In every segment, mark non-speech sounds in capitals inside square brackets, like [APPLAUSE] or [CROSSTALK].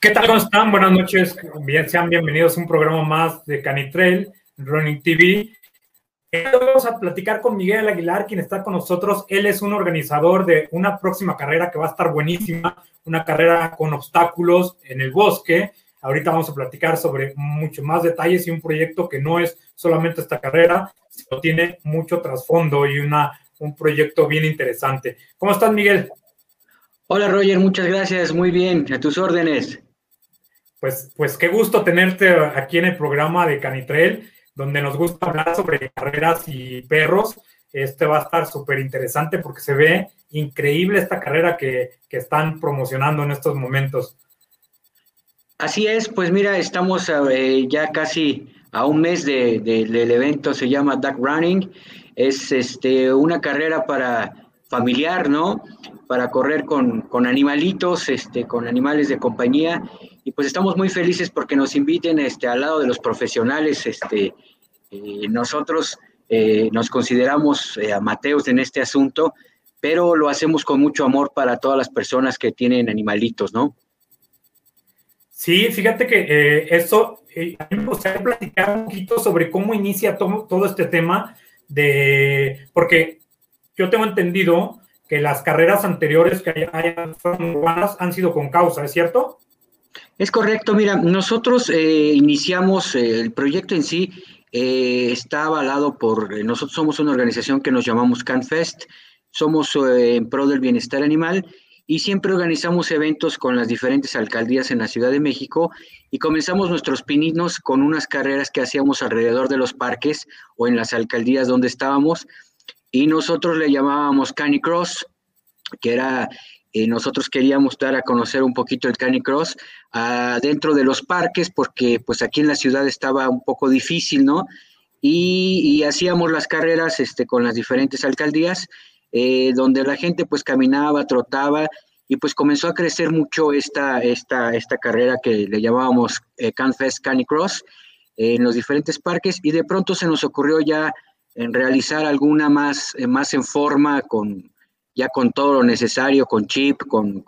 ¿Qué tal? ¿Cómo están? Buenas noches. Bien, sean bienvenidos a un programa más de Canitrail, Running TV. Hoy vamos a platicar con Miguel Aguilar, quien está con nosotros. Él es un organizador de una próxima carrera que va a estar buenísima, una carrera con obstáculos en el bosque. Ahorita vamos a platicar sobre mucho más detalles y un proyecto que no es solamente esta carrera, sino tiene mucho trasfondo y una, un proyecto bien interesante. ¿Cómo estás, Miguel? Hola, Roger, muchas gracias. Muy bien, a tus órdenes. Pues, pues qué gusto tenerte aquí en el programa de Canitrail, donde nos gusta hablar sobre carreras y perros. Este va a estar súper interesante porque se ve increíble esta carrera que, están promocionando en estos momentos. Así es, pues mira, estamos eh, ya casi a un mes del evento, se llama Duck Running. Es este, una carrera para familiar, ¿no? Para correr con, con animalitos, este, con animales de compañía y pues estamos muy felices porque nos inviten este, al lado de los profesionales. Este, eh, nosotros eh, nos consideramos eh, amateos en este asunto, pero lo hacemos con mucho amor para todas las personas que tienen animalitos, ¿no? Sí, fíjate que eso, a mí me gustaría platicar un poquito sobre cómo inicia todo, todo este tema de, porque yo tengo entendido que las carreras anteriores que hayan han sido con causa, ¿es cierto? Es correcto, mira, nosotros eh, iniciamos eh, el proyecto en sí, eh, está avalado por, nosotros somos una organización que nos llamamos CanFest, somos en pro del bienestar animal y siempre organizamos eventos con las diferentes alcaldías en la Ciudad de México y comenzamos nuestros pininos con unas carreras que hacíamos alrededor de los parques o en las alcaldías donde estábamos y nosotros le llamábamos Canicross, que era eh, nosotros queríamos dar a conocer un poquito el Canicross uh, dentro de los parques, porque pues aquí en la ciudad estaba un poco difícil, ¿no? Y, hacíamos las carreras este, con las diferentes alcaldías, eh, donde la gente pues caminaba, trotaba, y pues comenzó a crecer mucho esta, esta, esta carrera que le llamábamos eh, CanFest Canicross en los diferentes parques, y de pronto se nos ocurrió ya en realizar alguna más, más en forma con ya con todo lo necesario, con chip, con,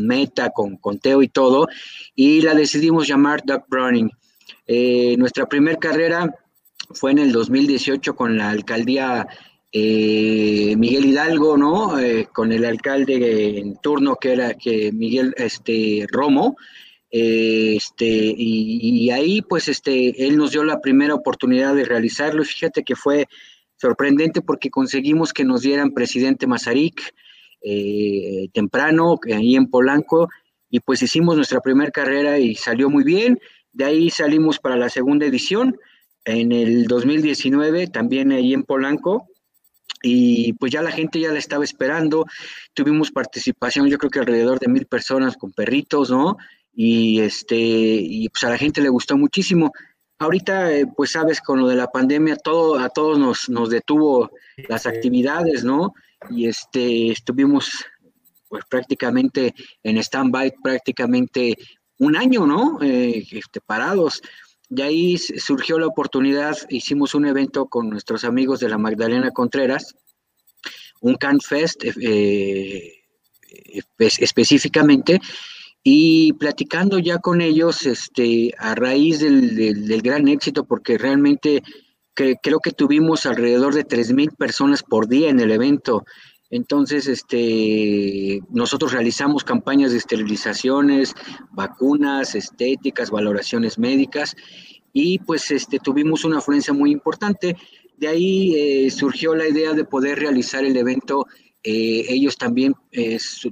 meta, con conteo y todo, y la decidimos llamar Duck Running. Eh, nuestra primera carrera fue en el 2018 con la alcaldía eh, Miguel Hidalgo, ¿no? Eh, con el alcalde en turno que era que Miguel este, Romo. este, y, y, ahí, pues, este, él nos dio la primera oportunidad de realizarlo. Fíjate que fue sorprendente porque conseguimos que nos dieran presidente Mazarik eh, temprano, ahí en Polanco, y pues hicimos nuestra primera carrera y salió muy bien. De ahí salimos para la segunda edición en el 2019, también ahí en Polanco, y pues ya la gente ya la estaba esperando. Tuvimos participación, yo creo que alrededor de mil personas con perritos, ¿no? Y este, y pues a la gente le gustó muchísimo. Ahorita, eh, pues sabes, con lo de la pandemia, todo, a todos nos, nos detuvo las actividades, ¿no? Y este, estuvimos pues prácticamente en stand-by prácticamente un año, ¿no? Eh, este, parados. De ahí surgió la oportunidad, hicimos un evento con nuestros amigos de la Magdalena Contreras, un Can Fest eh, específicamente, y platicando ya con ellos, este, a raíz del, gran éxito, porque realmente creo que tuvimos alrededor de 3.000 personas por día en el evento. Entonces, este, nosotros realizamos campañas de esterilizaciones, vacunas, estéticas, valoraciones médicas, y pues este, tuvimos una afluencia muy importante. De ahí eh, surgió la idea de poder realizar el evento eh, ellos también,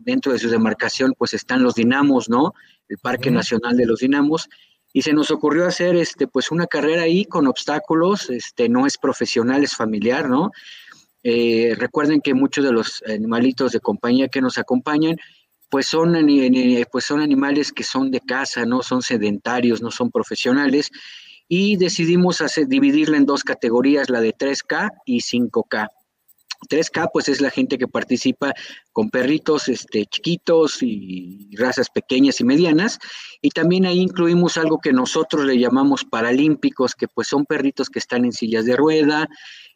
dentro de su demarcación, pues están los dinamos, ¿no? El Parque Nacional de los Dinamos. Y se nos ocurrió hacer, este, pues una carrera ahí con obstáculos, este, no es profesional, es familiar, ¿no? Eh, recuerden que muchos de los animalitos de compañía que nos acompañan, pues son, pues son animales que son de casa, no son sedentarios, no son profesionales, y decidimos hacer, dividirla en dos categorías, la de 3K y 5K. 3K, pues es la gente que participa con perritos este, chiquitos y razas pequeñas y medianas. Y también ahí incluimos algo que nosotros le llamamos paralímpicos, que pues son perritos que están en sillas de rueda,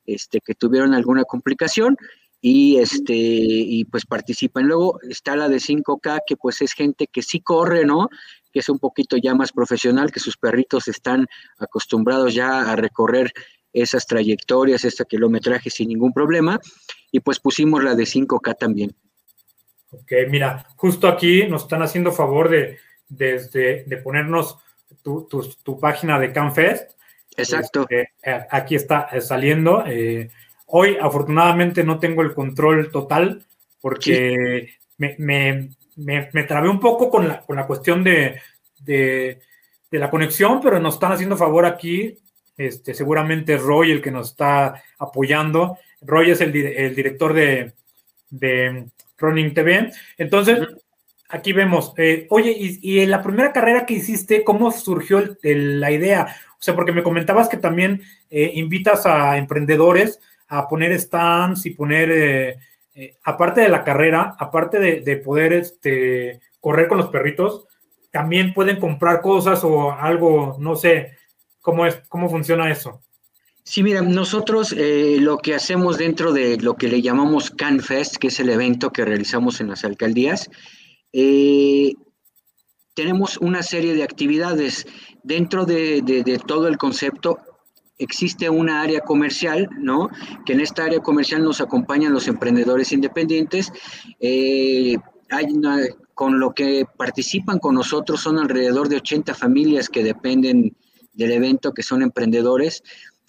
este, que tuvieron alguna complicación y este y pues participan. Luego está la de 5K, que pues es gente que sí corre, ¿no? que es un poquito ya más profesional, que sus perritos están acostumbrados ya a recorrer esas trayectorias, este kilometraje sin ningún problema, y pues pusimos la de 5K también. Ok, mira, justo aquí nos están haciendo favor de, de, ponernos tu, tu, página de CanFest. Exacto. Este, eh, aquí está eh, saliendo. Eh, hoy, afortunadamente, no tengo el control total porque me, me, me, trabé un poco con la, con la cuestión de, de, la conexión, pero nos están haciendo favor aquí. Este, seguramente Roy el que nos está apoyando. Roy es el, el director de, de Running TV. Entonces, aquí vemos, eh, oye, y, en la primera carrera que hiciste, ¿cómo surgió la idea? O sea, porque me comentabas que también eh, invitas a emprendedores a poner stands y poner, eh, aparte de la carrera, aparte de, poder este, correr con los perritos, también pueden comprar cosas o algo, no sé, ¿cómo, es, cómo funciona eso? Sí, mira, nosotros eh, lo que hacemos dentro de lo que le llamamos CanFest, que es el evento que realizamos en las alcaldías, eh, tenemos una serie de actividades. Dentro de, todo el concepto existe una área comercial, ¿no? Que en esta área comercial nos acompañan los emprendedores independientes. Eh, con lo que participan con nosotros son alrededor de 80 familias que dependen del evento, que son emprendedores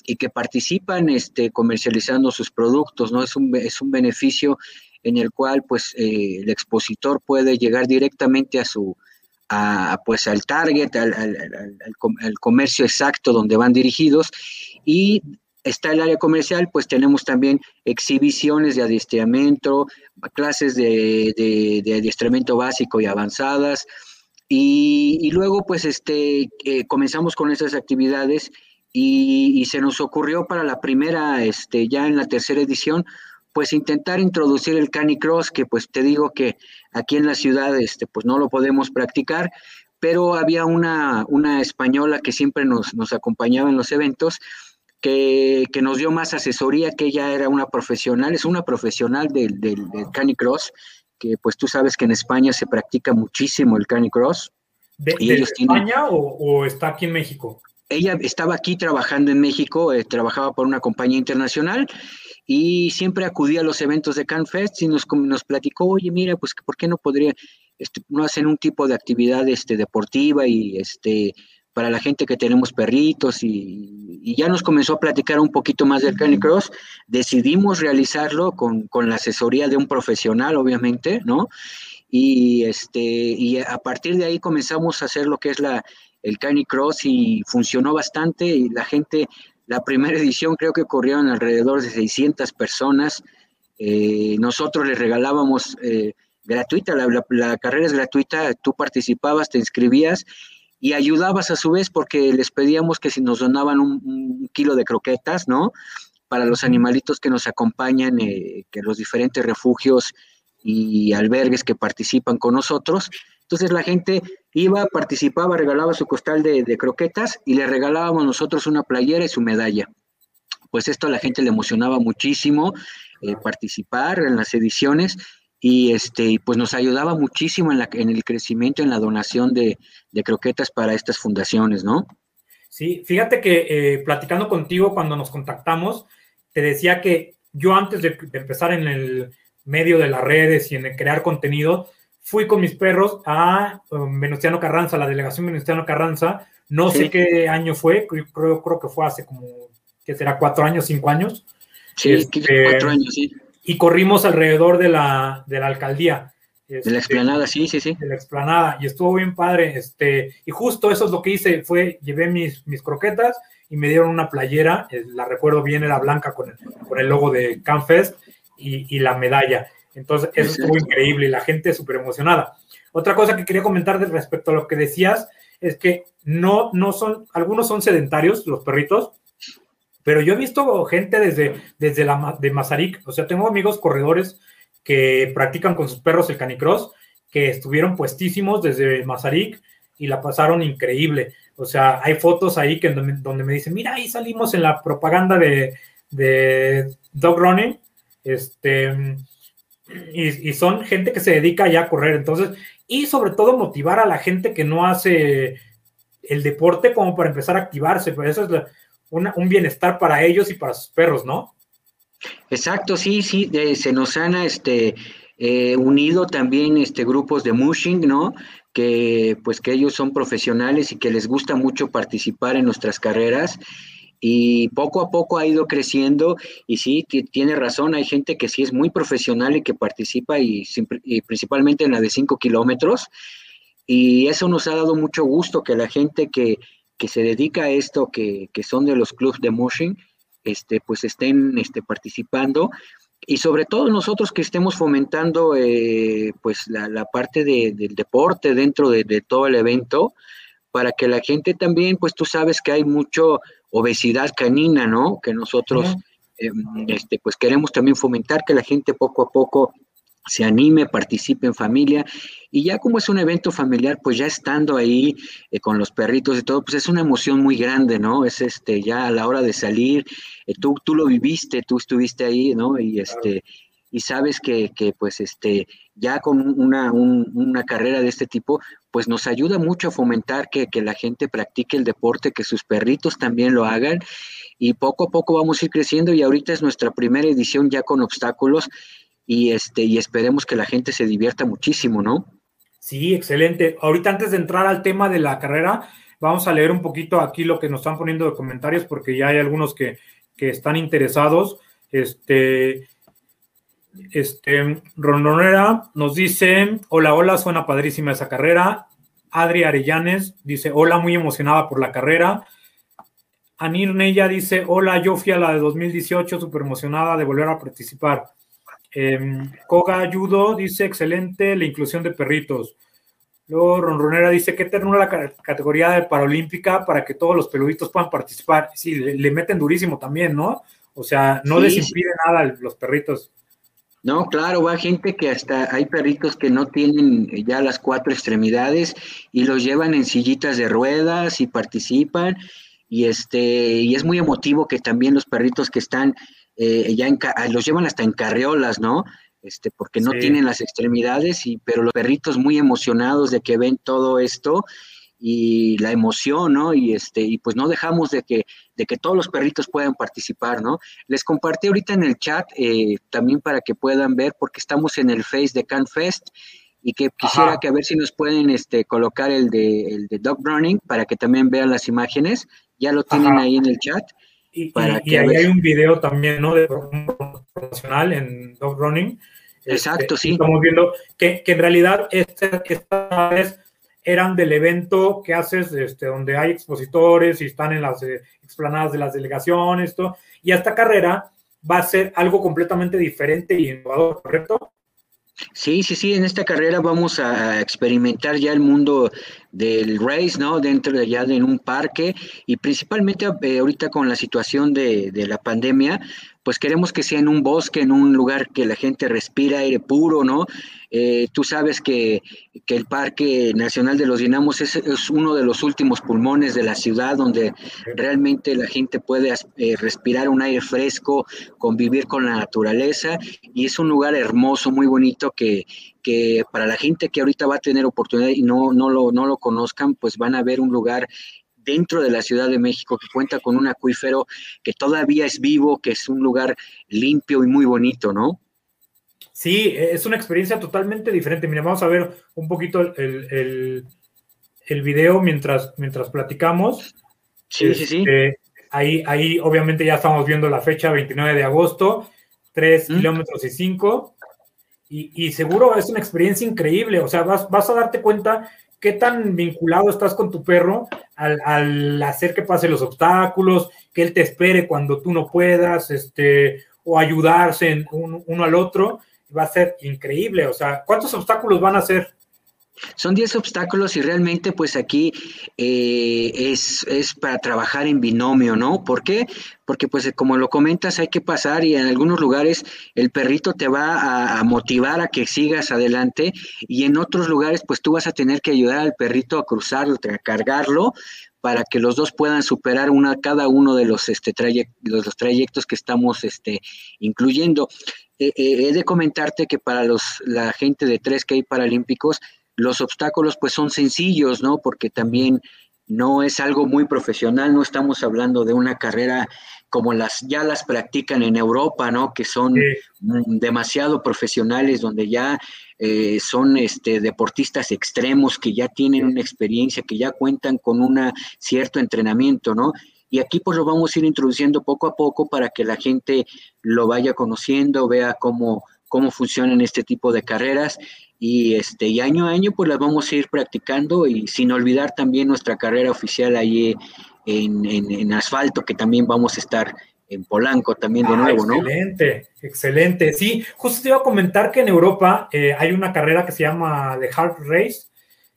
y que participan este, comercializando sus productos, ¿no? Es un, es un beneficio en el cual pues eh, el expositor puede llegar directamente a su, a, pues al target, al, al, comercio exacto donde van dirigidos y está el área comercial, pues tenemos también exhibiciones de adiestramiento, clases de, de, adiestramiento básico y avanzadas, y, luego pues este, eh, comenzamos con esas actividades y, se nos ocurrió para la primera, este, ya en la tercera edición, pues intentar introducir el canicross, que pues te digo que aquí en la ciudad, este, pues no lo podemos practicar, pero había una, una española que siempre nos, nos acompañaba en los eventos, que, que, nos dio más asesoría, que ella era una profesional, es una profesional del, del, canicross, que pues tú sabes que en España se practica muchísimo el canicross. ¿De, y España o, o, está aquí en México? ella estaba aquí trabajando en México, eh, trabajaba por una compañía internacional y siempre acudía a los eventos de CanFest y nos, nos platicó, oye, mira, pues, ¿por qué no podría, este, no hacer un tipo de actividad este, deportiva y este, para la gente que tenemos perritos y, y, ya nos comenzó a platicar un poquito más del Canicross. Decidimos realizarlo con, con, la asesoría de un profesional, obviamente, ¿no? Y, este, y a partir de ahí comenzamos a hacer lo que es la, el Canicross y funcionó bastante y la gente, la primera [LAUGHS] edición creo que corrieron alrededor de 600 personas. Eh, nosotros les regalábamos eh, gratuita, la, carrera es gratuita, tú participabas, te inscribías y ayudabas a su vez porque les pedíamos que si nos donaban un, kilo de croquetas, ¿no? Para los animalitos que nos acompañan, eh, que los diferentes refugios y albergues que participan con nosotros. Entonces la gente iba, participaba, regalaba su costal de, croquetas y le regalábamos nosotros una playera y su medalla. Pues esto a la gente le emocionaba muchísimo eh, participar en las ediciones y este pues nos ayudaba muchísimo en, la, en el crecimiento, en la donación de, croquetas para estas fundaciones, ¿no? Sí, fíjate que eh, platicando contigo cuando nos contactamos, te decía que yo antes de, de empezar en el medio de las redes y en el crear contenido, fui con mis perros a um, Venustiano Carranza, la delegación Venustiano Carranza. No sé qué año fue, creo, creo que fue hace como, ¿qué será? ¿Cuatro años, cinco años? Sí, este, cuatro años, sí. Y corrimos alrededor de la, de la alcaldía. de la este, explanada, sí, sí, sí. De la explanada, y estuvo bien padre. Este, y justo eso es lo que hice, fue, llevé mis, mis croquetas y me dieron una playera, eh, la recuerdo bien, era blanca con el, con el logo de CanFest y, y la medalla. Entonces, eso estuvo increíble y la gente súper emocionada. Otra cosa que quería comentar respecto a lo que decías es que no, no son, algunos son sedentarios, los perritos, pero yo he visto gente desde, desde la de Mazarik, o sea, tengo amigos corredores que practican con sus perros el canicross, que estuvieron puestísimos desde Mazarik y la pasaron increíble. O sea, hay fotos ahí que donde, me dicen, mira, ahí salimos en la propaganda de, de Dog Running, este, y, son gente que se dedica ya a correr. Entonces, y sobre todo motivar a la gente que no hace el deporte como para empezar a activarse, pues eso es un bienestar para ellos y para sus perros, ¿no? Exacto, sí, sí, se nos han este, eh, unido también este, grupos de mushing, ¿no? Que pues que ellos son profesionales y que les gusta mucho participar en nuestras carreras y poco a poco ha ido creciendo y sí, tiene razón, hay gente que sí es muy profesional y que participa y, principalmente en la de 5 kilómetros y eso nos ha dado mucho gusto que la gente que, se dedica a esto, que, que son de los clubs de mushing, este, pues estén este, participando. Y sobre todo nosotros que estemos fomentando eh, pues la, parte del deporte dentro de, todo el evento para que la gente también pues tú sabes que hay mucho obesidad canina no que nosotros em, este pues queremos también fomentar que la gente poco a poco se anime, participe en familia y ya como es un evento familiar, pues ya estando ahí eh, con los perritos y todo, pues es una emoción muy grande, ¿no? Es este, ya a la hora de salir, eh, tú, tú lo viviste, tú estuviste ahí, ¿no? Y este, y sabes que, que pues este, ya con una, una, carrera de este tipo, pues nos ayuda mucho a fomentar que, que la gente practique el deporte, que sus perritos también lo hagan y poco a poco vamos a ir creciendo y ahorita es nuestra primera edición ya con obstáculos y, este, y esperemos que la gente se divierta muchísimo, ¿no? Sí, excelente. Ahorita antes de entrar al tema de la carrera, vamos a leer un poquito aquí lo que nos están poniendo de comentarios porque ya hay algunos que, están interesados. Este, este, Rondonera nos dice, hola, hola, suena padrísima esa carrera. Adri Arellanes dice, hola, muy emocionada por la carrera. Anir Nella dice, hola, yo fui a la de 2018, súper emocionada de volver a participar. Eh, Koga Ayudo dice, excelente la inclusión de perritos. Luego Ronronera dice, qué ternura la categoría de paralímpica para que todos los peluditos puedan participar. Sí, le, meten durísimo también, ¿no? O sea, no les impide nada los perritos. No, claro, va gente que hasta hay perritos que no tienen ya las cuatro extremidades y los llevan en sillitas de ruedas y participan y este y es muy emotivo que también los perritos que están eh, ya ah, los llevan hasta en carriolas, ¿no? Este, porque no tienen las extremidades, y, pero los perritos muy emocionados de que ven todo esto y la emoción, ¿no? Y este, y pues no dejamos de que, de que todos los perritos puedan participar, ¿no? Les compartí ahorita en el chat eh, también para que puedan ver, porque estamos en el Face de CanFest y que quisiera que a ver si nos pueden este, colocar el de, el de Dog Running para que también vean las imágenes. Ya lo tienen ahí en el chat. Y, ahí hay un video también, ¿no? De profesional en Dog Running. Exacto, este, sí. Estamos viendo que, en realidad estas vez eran del evento que haces, este, donde hay expositores y están en las eh, explanadas de las delegaciones, esto, y esta carrera va a ser algo completamente diferente y innovador, ¿correcto? Sí, sí, sí, en esta carrera vamos a experimentar ya el mundo del race, ¿no? Dentro de allá en un parque y principalmente eh, ahorita con la situación de, de, la pandemia, pues queremos que sea en un bosque, en un lugar que la gente respira aire puro, ¿no? Eh, tú sabes que, el Parque Nacional de los Dinamos es, uno de los últimos pulmones de la ciudad donde realmente la gente puede eh, respirar un aire fresco, convivir con la naturaleza y es un lugar hermoso, muy bonito que, que para la gente que ahorita va a tener oportunidad y no, no, lo, no lo conozcan, pues van a ver un lugar dentro de la Ciudad de México, que cuenta con un acuífero que todavía es vivo, que es un lugar limpio y muy bonito, ¿no? Sí, es una experiencia totalmente diferente. Mira, vamos a ver un poquito el, el, video mientras, mientras platicamos. Sí, sí, sí. Este, ahí, ahí obviamente ya estamos viendo la fecha, 29 de agosto, 3 kilómetros y 5. Y, y, seguro es una experiencia increíble. O sea, vas, vas a darte cuenta qué tan vinculado estás con tu perro al, hacer que pase los obstáculos, que él te espere cuando tú no puedas, este, o ayudarse en uno al otro, va a ser increíble. O sea, ¿cuántos obstáculos van a ser? Son 10 obstáculos y realmente pues aquí eh, es, para trabajar en binomio, ¿no? ¿Por qué? Porque pues como lo comentas hay que pasar y en algunos lugares el perrito te va a, motivar a que sigas adelante y en otros lugares pues tú vas a tener que ayudar al perrito a cruzarlo, a cargarlo para que los dos puedan superar una, cada uno de los, este, los, trayectos que estamos este, incluyendo. Eh, eh, he de comentarte que para los, la gente de 3K Paralímpicos, los obstáculos pues son sencillos, ¿no? Porque también no es algo muy profesional, no estamos hablando de una carrera como las ya las practican en Europa, ¿no? Que son demasiado profesionales, donde ya eh, son este, deportistas extremos que ya tienen una experiencia, que ya cuentan con un cierto entrenamiento, ¿no? Y aquí pues lo vamos a ir introduciendo poco a poco para que la gente lo vaya conociendo, vea cómo, cómo funcionan este tipo de carreras y este y año a año pues las vamos a ir practicando y sin olvidar también nuestra carrera oficial ahí en, en, asfalto que también vamos a estar en Polanco también de ah, nuevo, ¿no? Excelente, excelente. Sí, justo te iba a comentar que en Europa eh, hay una carrera que se llama The Hard Race,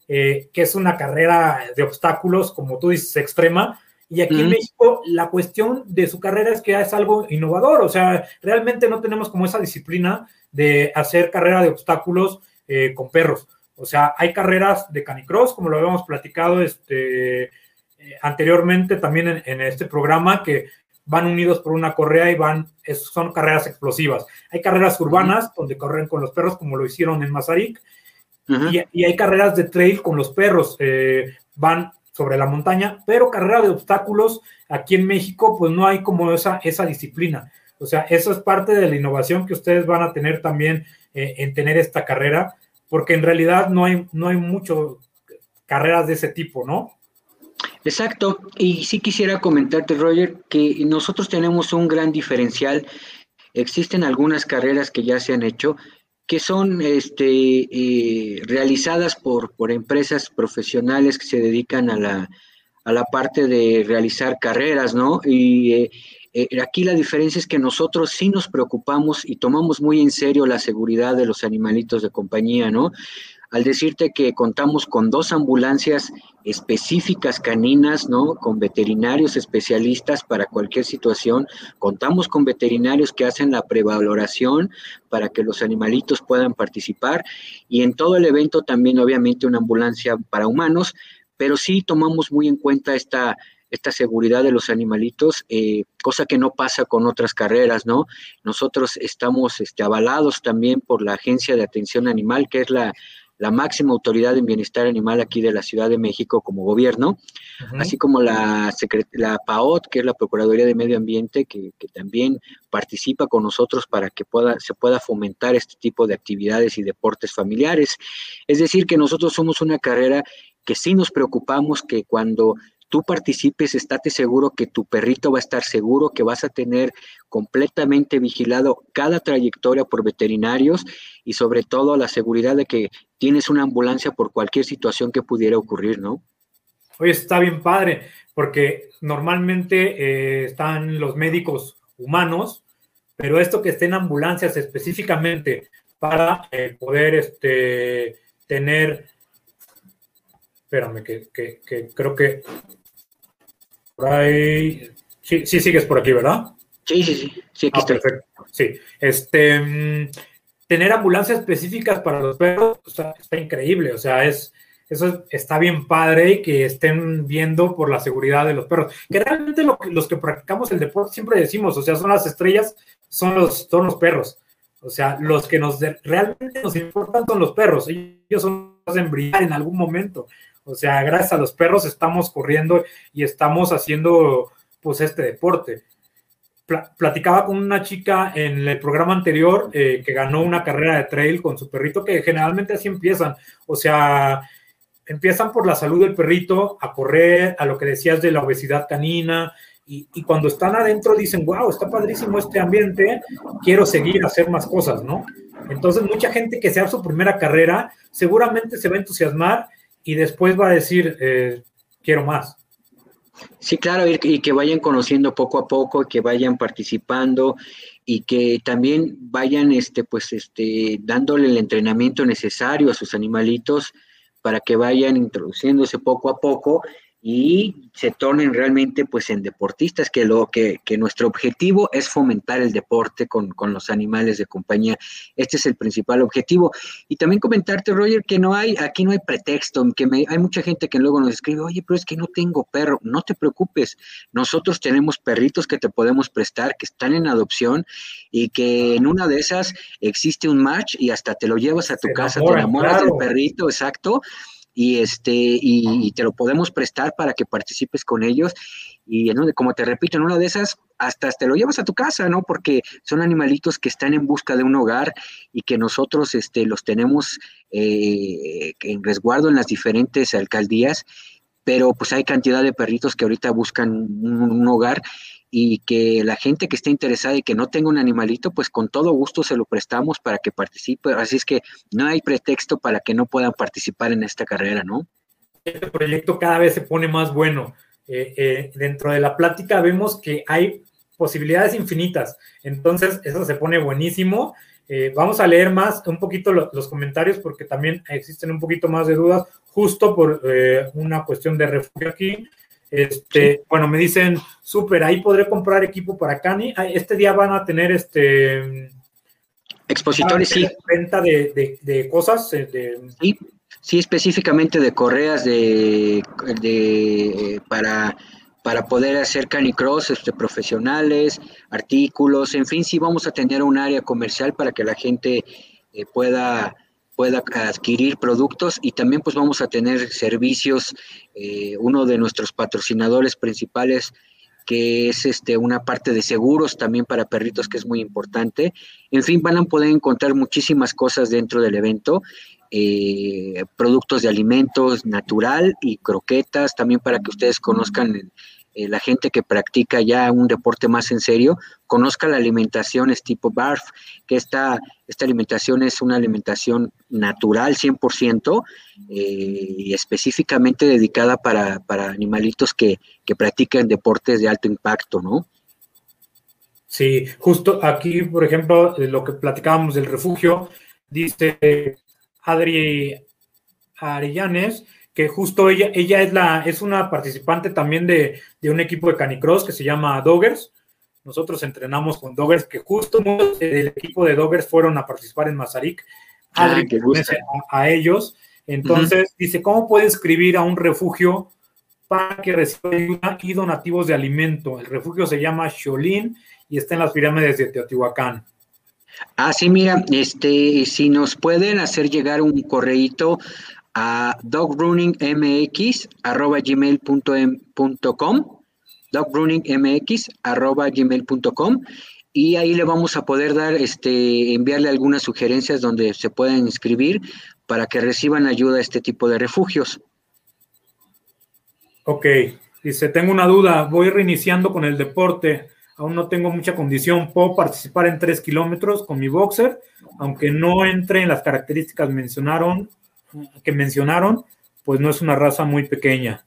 eh, que es una carrera de obstáculos, como tú dices, extrema, y aquí en México la cuestión de su carrera es que es algo innovador, o sea, realmente no tenemos como esa disciplina de hacer carrera de obstáculos eh, con perros. O sea, hay carreras de canicross, como lo habíamos platicado este, eh, anteriormente también en, este programa, que van unidos por una correa y van, son carreras explosivas. Hay carreras urbanas donde corren con los perros, como lo hicieron en Mazarik, y, hay carreras de trail con los perros, eh, van sobre la montaña, pero carrera de obstáculos aquí en México, pues no hay como esa, esa disciplina. O sea, eso es parte de la innovación que ustedes van a tener también en tener esta carrera porque en realidad no hay, no hay mucho carreras de ese tipo, ¿no? Exacto, y sí quisiera comentarte, Roger, que nosotros tenemos un gran diferencial. Existen algunas carreras que ya se han hecho que son este, eh, realizadas por, por empresas profesionales que se dedican a la, a la parte de realizar carreras, ¿no? Y eh, eh, aquí la diferencia es que nosotros sí nos preocupamos y tomamos muy en serio la seguridad de los animalitos de compañía, ¿no? Al decirte que contamos con dos ambulancias específicas caninas, ¿no? Con veterinarios especialistas para cualquier situación. Contamos con veterinarios que hacen la prevaloración para que los animalitos puedan participar. Y en todo el evento también, obviamente, una ambulancia para humanos, pero sí tomamos muy en cuenta esta esta seguridad de los animalitos, eh, cosa que no pasa con otras carreras, ¿no? Nosotros estamos este, avalados también por la Agencia de Atención Animal, que es la, máxima autoridad en bienestar animal aquí de la Ciudad de México como gobierno, así como la, la PAOT, que es la Procuraduría de Medio Ambiente, que, que, también participa con nosotros para que pueda, se pueda fomentar este tipo de actividades y deportes familiares. Es decir, que nosotros somos una carrera que sí nos preocupamos que cuando tú participes, estate seguro que tu perrito va a estar seguro, que vas a tener completamente vigilado cada trayectoria por veterinarios y sobre todo la seguridad de que tienes una ambulancia por cualquier situación que pudiera ocurrir, ¿no? Oye, está bien padre, porque normalmente eh, están los médicos humanos, pero esto que estén ambulancias específicamente para eh, poder este, tener espérame, que, creo que Sí, sí sigues por aquí, ¿verdad? Sí, sí, sí. Sí, aquí ah, Perfecto. Sí. Este, mm, tener ambulancias específicas para los perros está increíble. O sea, es, eso está bien padre y que estén viendo por la seguridad de los perros. Que realmente los que practicamos el deporte siempre decimos, o sea, son las estrellas, son los, son los perros. O sea, los que nos realmente nos importan son los perros. Ellos son los hacen brillar en algún momento. O sea, gracias a los perros estamos corriendo y estamos haciendo pues este deporte. platicaba con una chica en el programa anterior eh, que ganó una carrera de trail con su perrito, que generalmente así empiezan. O sea, empiezan por la salud del perrito, a correr, a lo que decías de la obesidad canina, y, y, cuando están adentro dicen, wow, está padrísimo este ambiente, quiero seguir a hacer más cosas, ¿no? Entonces, mucha gente que sea su primera carrera seguramente se va a entusiasmar y después va a decir, eh, quiero más. Sí, claro, y, que vayan conociendo poco a poco, que vayan participando y que también vayan, este, pues, este, dándole el entrenamiento necesario a sus animalitos para que vayan introduciéndose poco a poco y se tornen realmente pues en deportistas, que lo que, que nuestro objetivo es fomentar el deporte con, con, los animales de compañía. Este es el principal objetivo. Y también comentarte, Roger, que no hay, aquí no hay pretexto, que me, hay mucha gente que luego nos escribe, oye, pero es que no tengo perro, no te preocupes, nosotros tenemos perritos que te podemos prestar, que están en adopción y que en una de esas existe un match y hasta te lo llevas a tu casa, te enamoras del perrito, exacto y este y, te lo podemos prestar para que participes con ellos. Y en como te repito en una de esas hasta te lo llevas a tu casa no porque son animalitos que están en busca de un hogar y que nosotros este los tenemos eh, en resguardo en las diferentes alcaldías pero pues hay cantidad de perritos que ahorita buscan un hogar y que la gente que esté interesada y que no tenga un animalito, pues con todo gusto se lo prestamos para que participe. Así es que no hay pretexto para que no puedan participar en esta carrera, ¿no? Este proyecto cada vez se pone más bueno. Eh, eh, dentro de la plática vemos que hay posibilidades infinitas. Entonces, eso se pone buenísimo. Eh, vamos a leer más un poquito los comentarios porque también existen un poquito más de dudas, justo por una cuestión de refugio aquí. Este, bueno, me dicen, súper, ahí podré comprar equipo para Cani. Este día van a tener este expositores, sí. Venta de, cosas. Eh, sí, sí, específicamente de correas de, de para para poder hacer canicross este, profesionales, artículos, en fin, sí vamos a tener un área comercial para que la gente eh, pueda pueda adquirir productos y también pues vamos a tener servicios, eh, uno de nuestros patrocinadores principales que es este, una parte de seguros también para perritos que es muy importante. En fin, van a poder encontrar muchísimas cosas dentro del evento, eh, productos de alimentos natural y croquetas, también para que ustedes conozcan eh, la gente que practica ya un deporte más en serio conozca la alimentación es tipo BARF, que esta, esta alimentación es una alimentación natural 100% eh, y específicamente dedicada para, animalitos que, que practican deportes de alto impacto, ¿no? Sí, justo aquí, por ejemplo, lo que platicábamos del refugio, dice Adri Arellanes, que justo ella, ella es, la, es una participante también de, un equipo de canicross que se llama Doggers. Nosotros entrenamos con Doggers, que justo del equipo de Doggers fueron a participar en Mazarik. Ah, a, ellos. Entonces, dice, ¿cómo puede escribir a un refugio para que reciba ayuda y donativos de alimento? El refugio se llama Xolín y está en las pirámides de Teotihuacán. Ah, sí, mira, este, si nos pueden hacer llegar un correíto a dogrunningmx.gmail.com dogrunningmx.gmail.com y ahí le vamos a poder dar, este, enviarle algunas sugerencias donde se pueden inscribir para que reciban ayuda a este tipo de refugios. Ok, dice, tengo una duda, voy reiniciando con el deporte, aún no tengo mucha condición, ¿puedo participar en tres kilómetros con mi boxer? Aunque no entre en las características mencionaron, que mencionaron, pues no es una raza muy pequeña.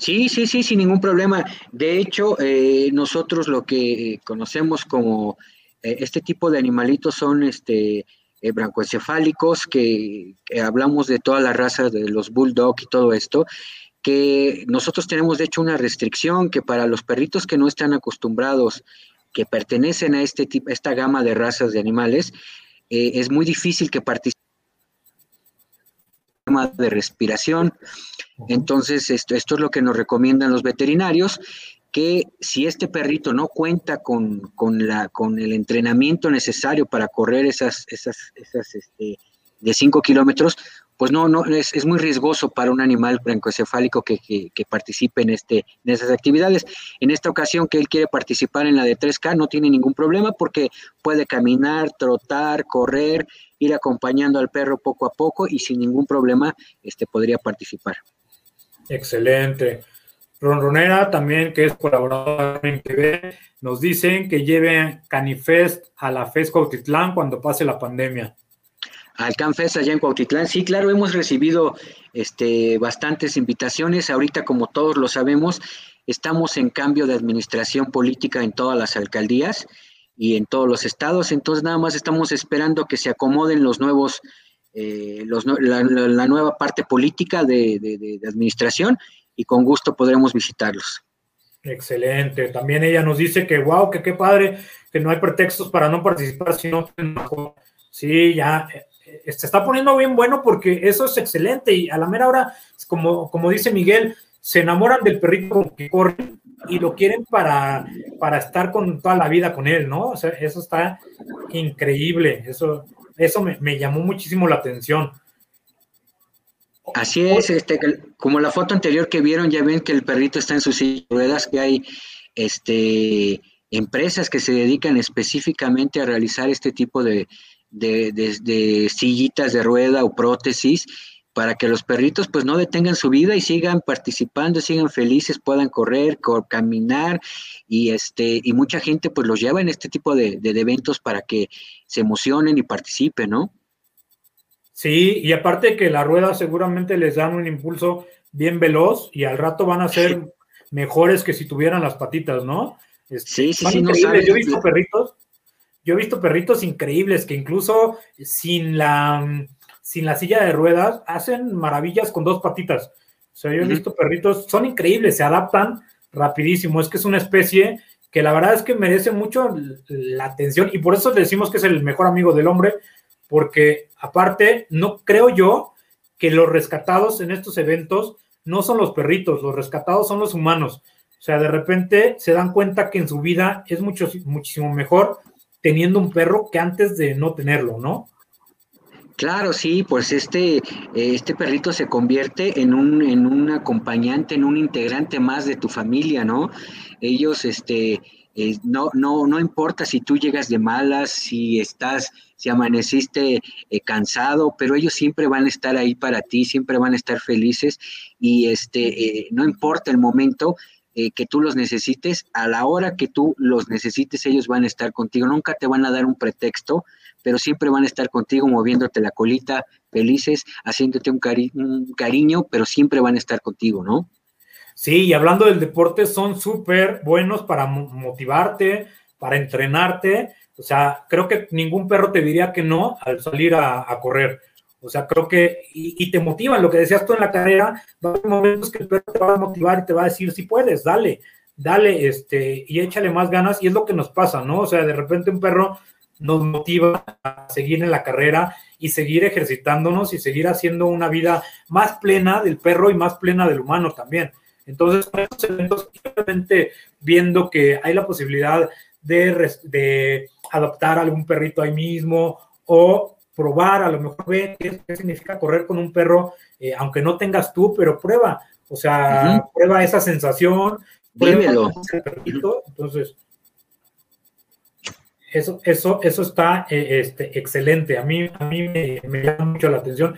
Sí, sí, sí, sin ningún problema. De hecho, eh, nosotros lo que conocemos como eh, este tipo de animalitos son este eh, brancoencefálicos, que, hablamos de toda la raza de los bulldog y todo esto, que nosotros tenemos de hecho una restricción que para los perritos que no están acostumbrados, que pertenecen a este tipo, esta gama de razas de animales, es muy difícil que participen de respiración. Entonces, esto, esto es lo que nos recomiendan los veterinarios, que si este perrito no cuenta con, con, la, con el entrenamiento necesario para correr esas, esas, esas este, de 5 kilómetros, pues no, no, es, es, muy riesgoso para un animal brancoencefálico que, que, participe en, este, en esas actividades. En esta ocasión que él quiere participar en la de 3K no tiene ningún problema porque puede caminar, trotar, correr, ir acompañando al perro poco a poco y sin ningún problema este, podría participar. Excelente. Ronronera también, que es colaborador en TV, nos dicen que lleve Canifest a la FES Cuautitlán cuando pase la pandemia. Al CanFest allá en Cuautitlán, sí, claro, hemos recibido este, bastantes invitaciones. Ahorita, como todos lo sabemos, estamos en cambio de administración política en todas las alcaldías y en todos los estados. Entonces nada más estamos esperando que se acomoden los nuevos, eh, la, nueva parte política de, administración y con gusto podremos visitarlos. Excelente. También ella nos dice que, wow, que qué padre, que no hay pretextos para no participar, sino Sí, ya eh, se está poniendo bien bueno porque eso es excelente y a la mera hora, como, como dice Miguel, se enamoran del perrito que corre y lo quieren para, para estar con toda la vida con él, ¿no? O sea, eso está increíble, eso, eso me, me llamó muchísimo la atención. Así es, este, como la foto anterior que vieron, ya ven que el perrito está en sus ruedas, que hay este, empresas que se dedican específicamente a realizar este tipo de, de, de, sillitas de rueda o prótesis para que los perritos pues no detengan su vida y sigan participando, sigan felices, puedan correr, caminar y este y mucha gente pues los lleva en este tipo de, de, eventos para que se emocionen y participen, ¿no? Sí, y aparte que la rueda seguramente les dan un impulso bien veloz y al rato van a ser mejores que si tuvieran las patitas, ¿no? Este, sí, sí, sí, no Yo he visto perritos, yo he visto perritos increíbles que incluso sin la, sin la silla de ruedas hacen maravillas con dos patitas. O sea, yo he visto perritos, son increíbles, se adaptan rapidísimo. Es que es una especie que la verdad es que merece mucho la atención y por eso decimos que es el mejor amigo del hombre, porque aparte, no creo yo que los rescatados en estos eventos no son los perritos, los rescatados son los humanos. O sea, de repente se dan cuenta que en su vida es mucho, muchísimo mejor teniendo un perro que antes de no tenerlo, ¿no? Claro, sí, pues este, este perrito se convierte en un, en un acompañante, en un integrante más de tu familia, ¿no? Ellos, este, eh, no, no, no importa si tú llegas de malas, si estás, si amaneciste eh, cansado, pero ellos siempre van a estar ahí para ti, siempre van a estar felices y este, eh, no importa el momento que tú los necesites, a la hora que tú los necesites, ellos van a estar contigo, nunca te van a dar un pretexto, pero siempre van a estar contigo moviéndote la colita, felices, haciéndote un, un cariño, pero siempre van a estar contigo, ¿no? Sí, y hablando del deporte, son súper buenos para motivarte, para entrenarte. O sea, creo que ningún perro te diría que no al salir a, correr. O sea, creo que, y, te motivan, lo que decías tú en la carrera, va a haber momentos que el perro te va a motivar y te va a decir, si puedes, dale, dale, este, y échale más ganas, y es lo que nos pasa, ¿no? O sea, de repente un perro nos motiva a seguir en la carrera y seguir ejercitándonos y seguir haciendo una vida más plena del perro y más plena del humano también. Entonces, con estos eventos, simplemente viendo que hay la posibilidad de, de adoptar algún perrito ahí mismo o probar, a lo mejor ver qué, significa correr con un perro, eh, aunque no tengas tú, pero prueba, o sea, prueba esa sensación, perrito, entonces, eso, eso, eso está eh, este, excelente, a mí, a mí me, llama mucho la atención.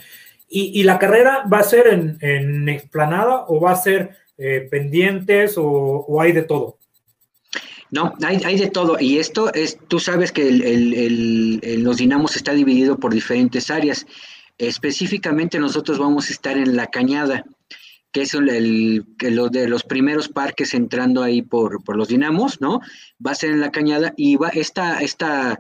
Y, la carrera va a ser en, en explanada o va a ser eh, pendientes o, hay de todo? No, hay, de todo. Y esto es, tú sabes que los dinamos está dividido por diferentes áreas. Específicamente nosotros vamos a estar en la cañada, que es el, de los primeros parques entrando ahí por, por, los dinamos, ¿no? Va a ser en la cañada y va esta, esta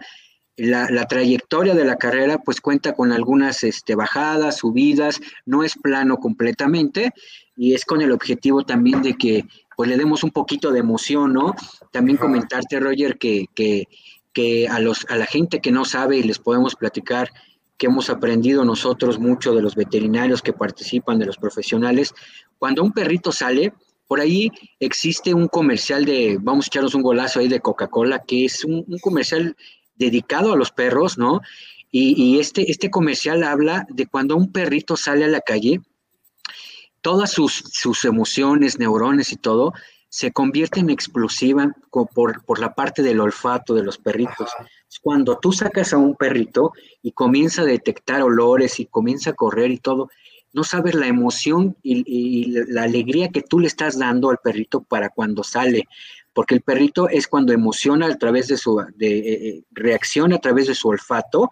la, la, trayectoria de la carrera pues cuenta con algunas este, bajadas, subidas, no es plano completamente, y es con el objetivo también de que pues le demos un poquito de emoción, ¿no? También comentarte, Roger, que, que, que, a, los, a la gente que no sabe y les podemos platicar que hemos aprendido nosotros mucho de los veterinarios que participan, de los profesionales, cuando un perrito sale, por ahí existe un comercial de, vamos a echarnos un golazo ahí de Coca-Cola, que es un, comercial dedicado a los perros, ¿no? Y, y, este, este comercial habla de cuando un perrito sale a la calle, todas sus, sus emociones, neurones y todo, se convierte en explosiva por, por, la parte del olfato de los perritos. Cuando tú sacas a un perrito y comienza a detectar olores y comienza a correr y todo, no sabes la emoción y, la alegría que tú le estás dando al perrito para cuando sale, porque el perrito es cuando emociona a través de su, de, eh, eh, reacciona a través de su olfato,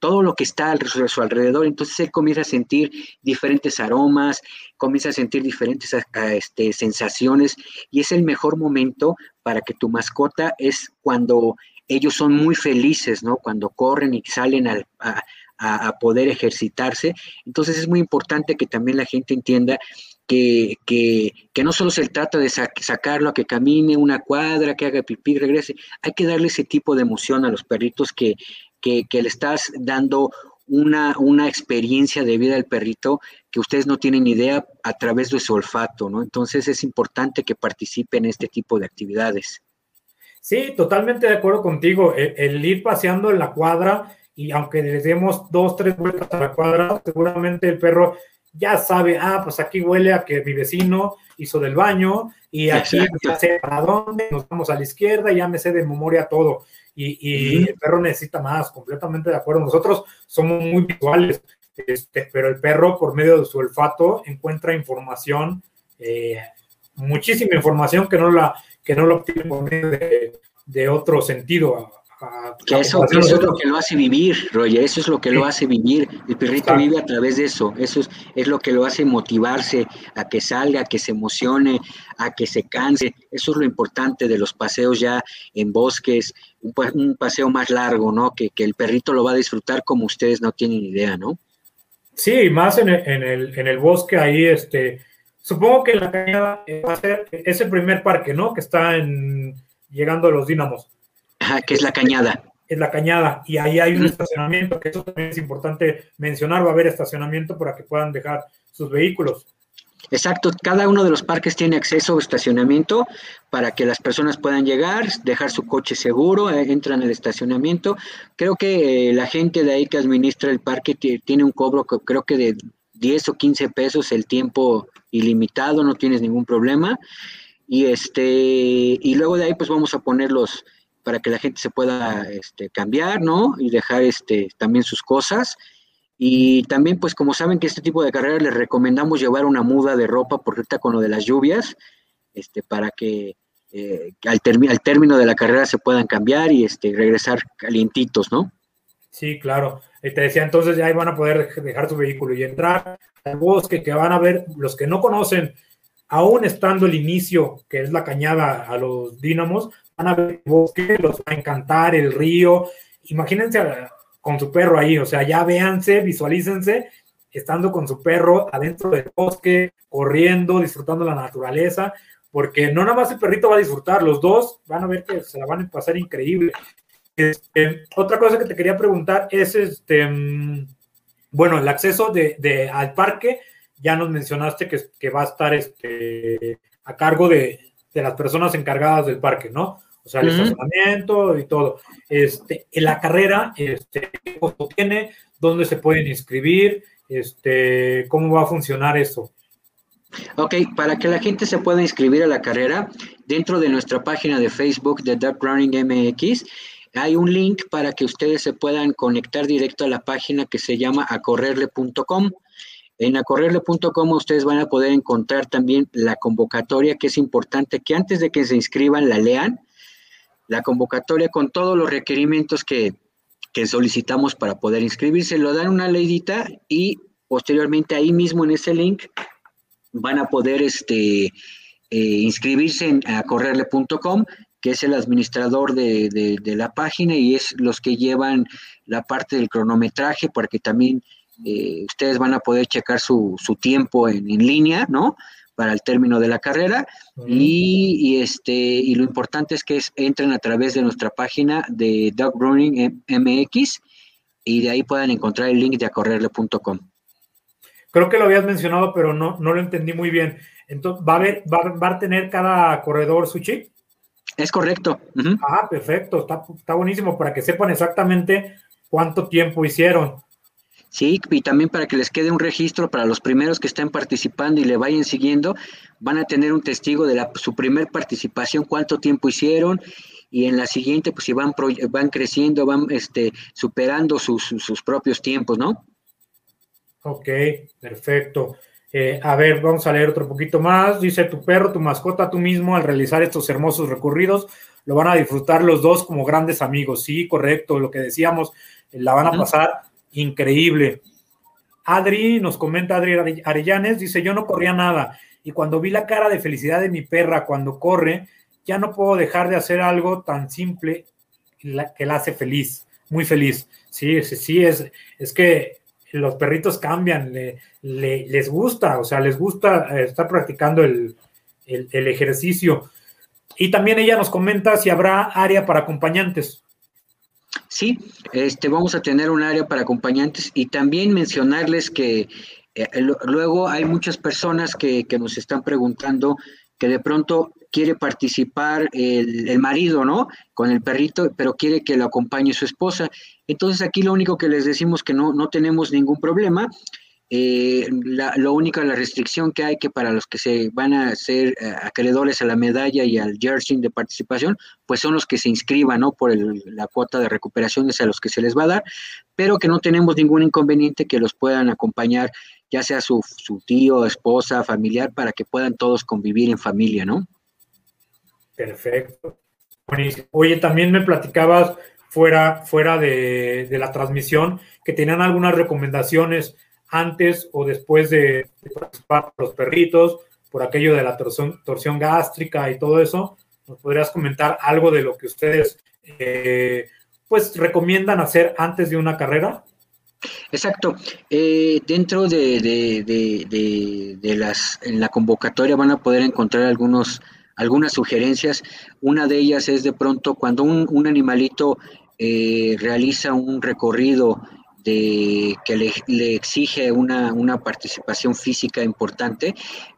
todo lo que está a su alrededor. Entonces él comienza a sentir diferentes aromas, comienza a sentir diferentes este, sensaciones y es el mejor momento para que tu mascota es cuando ellos son muy felices, ¿no? Cuando corren y salen a, a poder ejercitarse. Entonces es muy importante que también la gente entienda que, que, que, no solo se trata de sacarlo a que camine una cuadra, que haga pipí, regrese, hay que darle ese tipo de emoción a los perritos que, que, le estás dando una, una, experiencia de vida al perrito que ustedes no tienen idea a través de su olfato, ¿no? Entonces es importante que participen en este tipo de actividades. Sí, totalmente de acuerdo contigo. El, ir paseando en la cuadra y aunque le demos dos, tres vueltas a la cuadra, seguramente el perro ya sabe, ah, pues aquí huele a que mi vecino hizo del baño y aquí ya sé para dónde, nos vamos a la izquierda, ya me sé de memoria todo y, el perro necesita más, completamente de acuerdo. Nosotros somos muy visuales, este, pero el perro por medio de su olfato encuentra información, eh, muchísima información que no la, que no lo obtiene por medio de, otro sentido. Que eso, es lo que lo hace vivir, Roger, eso es lo que lo hace vivir. El perrito vive a través de eso, eso es, es, lo que lo hace motivarse a que salga, a que se emocione, a que se canse. Eso es lo importante de los paseos ya en bosques, un, paseo más largo, ¿no? Que, el perrito lo va a disfrutar como ustedes no tienen idea, ¿no? Sí, más en el, en el, bosque ahí, este, supongo que la cañada va a ser, es el primer parque, ¿no? Que está en, llegando a los dínamos. Ajá, que es la cañada. Es la cañada, y ahí hay un estacionamiento, que eso también es importante mencionar, va a haber estacionamiento para que puedan dejar sus vehículos. Exacto, cada uno de los parques tiene acceso a estacionamiento para que las personas puedan llegar, dejar su coche seguro, eh, entran al estacionamiento. Creo que eh, la gente de ahí que administra el parque tiene un cobro, creo que de 10 o 15 pesos el tiempo ilimitado, no tienes ningún problema. Y este y luego de ahí pues vamos a ponerlos para que la gente se pueda este, cambiar, ¿no? Y dejar este también sus cosas y también, pues como saben que este tipo de carreras les recomendamos llevar una muda de ropa, porque ahorita con lo de las lluvias, este, para que, eh, al, al, término de la carrera se puedan cambiar y este, regresar calientitos, ¿no? Sí, claro. te decía, entonces ya van a poder dejar su vehículo y entrar al bosque, que van a ver, los que no conocen, aún estando el inicio, que es la cañada a los dínamos, van a ver el bosque, los va a encantar, el río. Imagínense con su perro ahí, o sea, ya véanse, visualícense estando con su perro adentro del bosque, corriendo, disfrutando la naturaleza, porque no nada más el perrito va a disfrutar, los dos van a ver que se la van a pasar increíble. Este, otra cosa que te quería preguntar es, este, mm, bueno, el acceso de, al parque, ya nos mencionaste que, que va a estar este, a cargo de, de las personas encargadas del parque, ¿no? O sea, el estacionamiento y todo. Este, en la carrera, este, ¿qué costo tiene? ¿Dónde se pueden inscribir? Este, ¿Cómo va a funcionar eso? Ok, para que la gente se pueda inscribir a la carrera, dentro de nuestra página de Facebook de Dark Running MX, hay un link para que ustedes se puedan conectar directo a la página que se llama acorrerle.com. En acorrerle.com ustedes van a poder encontrar también la convocatoria, que es importante que antes de que se inscriban la lean la convocatoria con todos los requerimientos que, solicitamos para poder inscribirse. Lo dan una leidita y posteriormente ahí mismo en ese link van a poder este, eh, inscribirse en correrle.com, que es el administrador de, la página y es los que llevan la parte del cronometraje para que también eh, ustedes van a poder checar su, su tiempo en, en, línea, ¿no? Para el término de la carrera y, este y lo importante es que entren a través de nuestra página de Dog Running MX y de ahí puedan encontrar el link de acorrerle.com. Creo que lo habías mencionado, pero no, no lo entendí muy bien. Entonces, ¿va a, ver, va, a tener cada corredor su chip? Es correcto. Ah, perfecto, está, está buenísimo para que sepan exactamente cuánto tiempo hicieron. Sí, y también para que les quede un registro para los primeros que estén participando y le vayan siguiendo, van a tener un testigo de la, su primer participación, cuánto tiempo hicieron, y en la siguiente, pues si van, van creciendo, van este, superando sus, sus propios tiempos, ¿no? Ok, perfecto. Eh, a ver, vamos a leer otro poquito más. Dice, tu perro, tu mascota, tú mismo, al realizar estos hermosos recorridos, lo van a disfrutar los dos como grandes amigos. Sí, correcto, lo que decíamos, la van a pasar increíble. Adri nos comenta, Adri Arellanes, dice, yo no corría nada y cuando vi la cara de felicidad de mi perra cuando corre, ya no puedo dejar de hacer algo tan simple que la hace feliz, muy feliz. Sí, sí, sí, es, es que los perritos cambian, les gusta, o sea, les gusta eh, estar practicando el, el, ejercicio. Y también ella nos comenta si habrá área para acompañantes. Sí, este, vamos a tener un área para acompañantes y también mencionarles que eh, luego hay muchas personas que, que, nos están preguntando que de pronto quiere participar el, el, marido, ¿no? Con el perrito, pero quiere que lo acompañe su esposa. Entonces aquí lo único que les decimos que no, no tenemos ningún problema. Eh, la, lo única, la restricción que hay que para los que se van a ser eh, acreedores a la medalla y al jersey de participación, pues son los que se inscriban, ¿no? Por la cuota de recuperaciones a los que se les va a dar, pero que no tenemos ningún inconveniente que los puedan acompañar, ya sea su, su tío, esposa, familiar, para que puedan todos convivir en familia, ¿no? Perfecto. Oye, también me platicabas fuera, fuera de, de la transmisión que tenían algunas recomendaciones antes o después de, participar los perritos, por aquello de la torsión, torsión, gástrica y todo eso, ¿nos podrías comentar algo de lo que ustedes eh, pues recomiendan hacer antes de una carrera? Exacto. Eh, dentro de, de, las, en la convocatoria van a poder encontrar algunos, algunas sugerencias. Una de ellas es de pronto cuando un, un animalito eh, realiza un recorrido que le, exige una, participación física importante,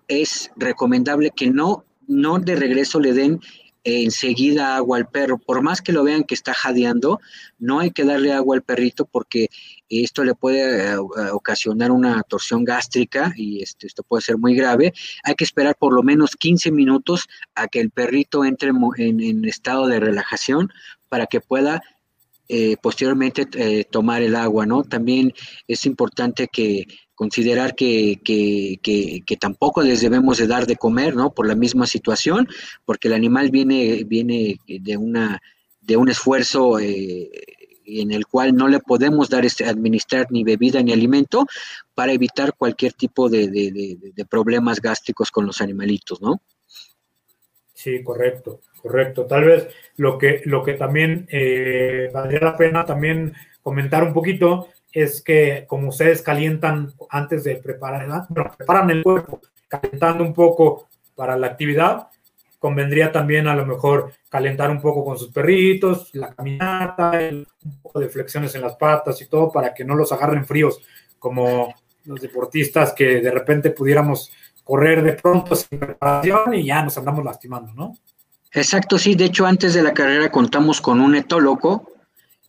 es recomendable que no, no de regreso le den enseguida agua al perro. Por más que lo vean que está jadeando, no hay que darle agua al perrito porque esto le puede eh, ocasionar una torsión gástrica y este, esto puede ser muy grave. Hay que esperar por lo menos 15 minutos a que el perrito entre en, en estado de relajación para que pueda eh, posteriormente eh, tomar el agua, ¿no? También es importante que considerar que, que, que, tampoco les debemos de dar de comer, ¿no? Por la misma situación, porque el animal viene, viene de, una, de un esfuerzo eh, en el cual no le podemos dar este, administrar ni bebida ni alimento para evitar cualquier tipo de, de problemas gástricos con los animalitos, ¿no? Sí, correcto, correcto. Tal vez lo que, lo que también eh, valdría la pena también comentar un poquito es que como ustedes calientan antes de preparar, preparan el cuerpo, calentando un poco para la actividad, convendría también a lo mejor calentar un poco con sus perritos, la caminata, un poco de flexiones en las patas y todo para que no los agarren fríos como los deportistas que de repente pudiéramos correr de pronto sin preparación y ya nos andamos lastimando, ¿no? Exacto, sí. De hecho, antes de la carrera contamos con un etólogo,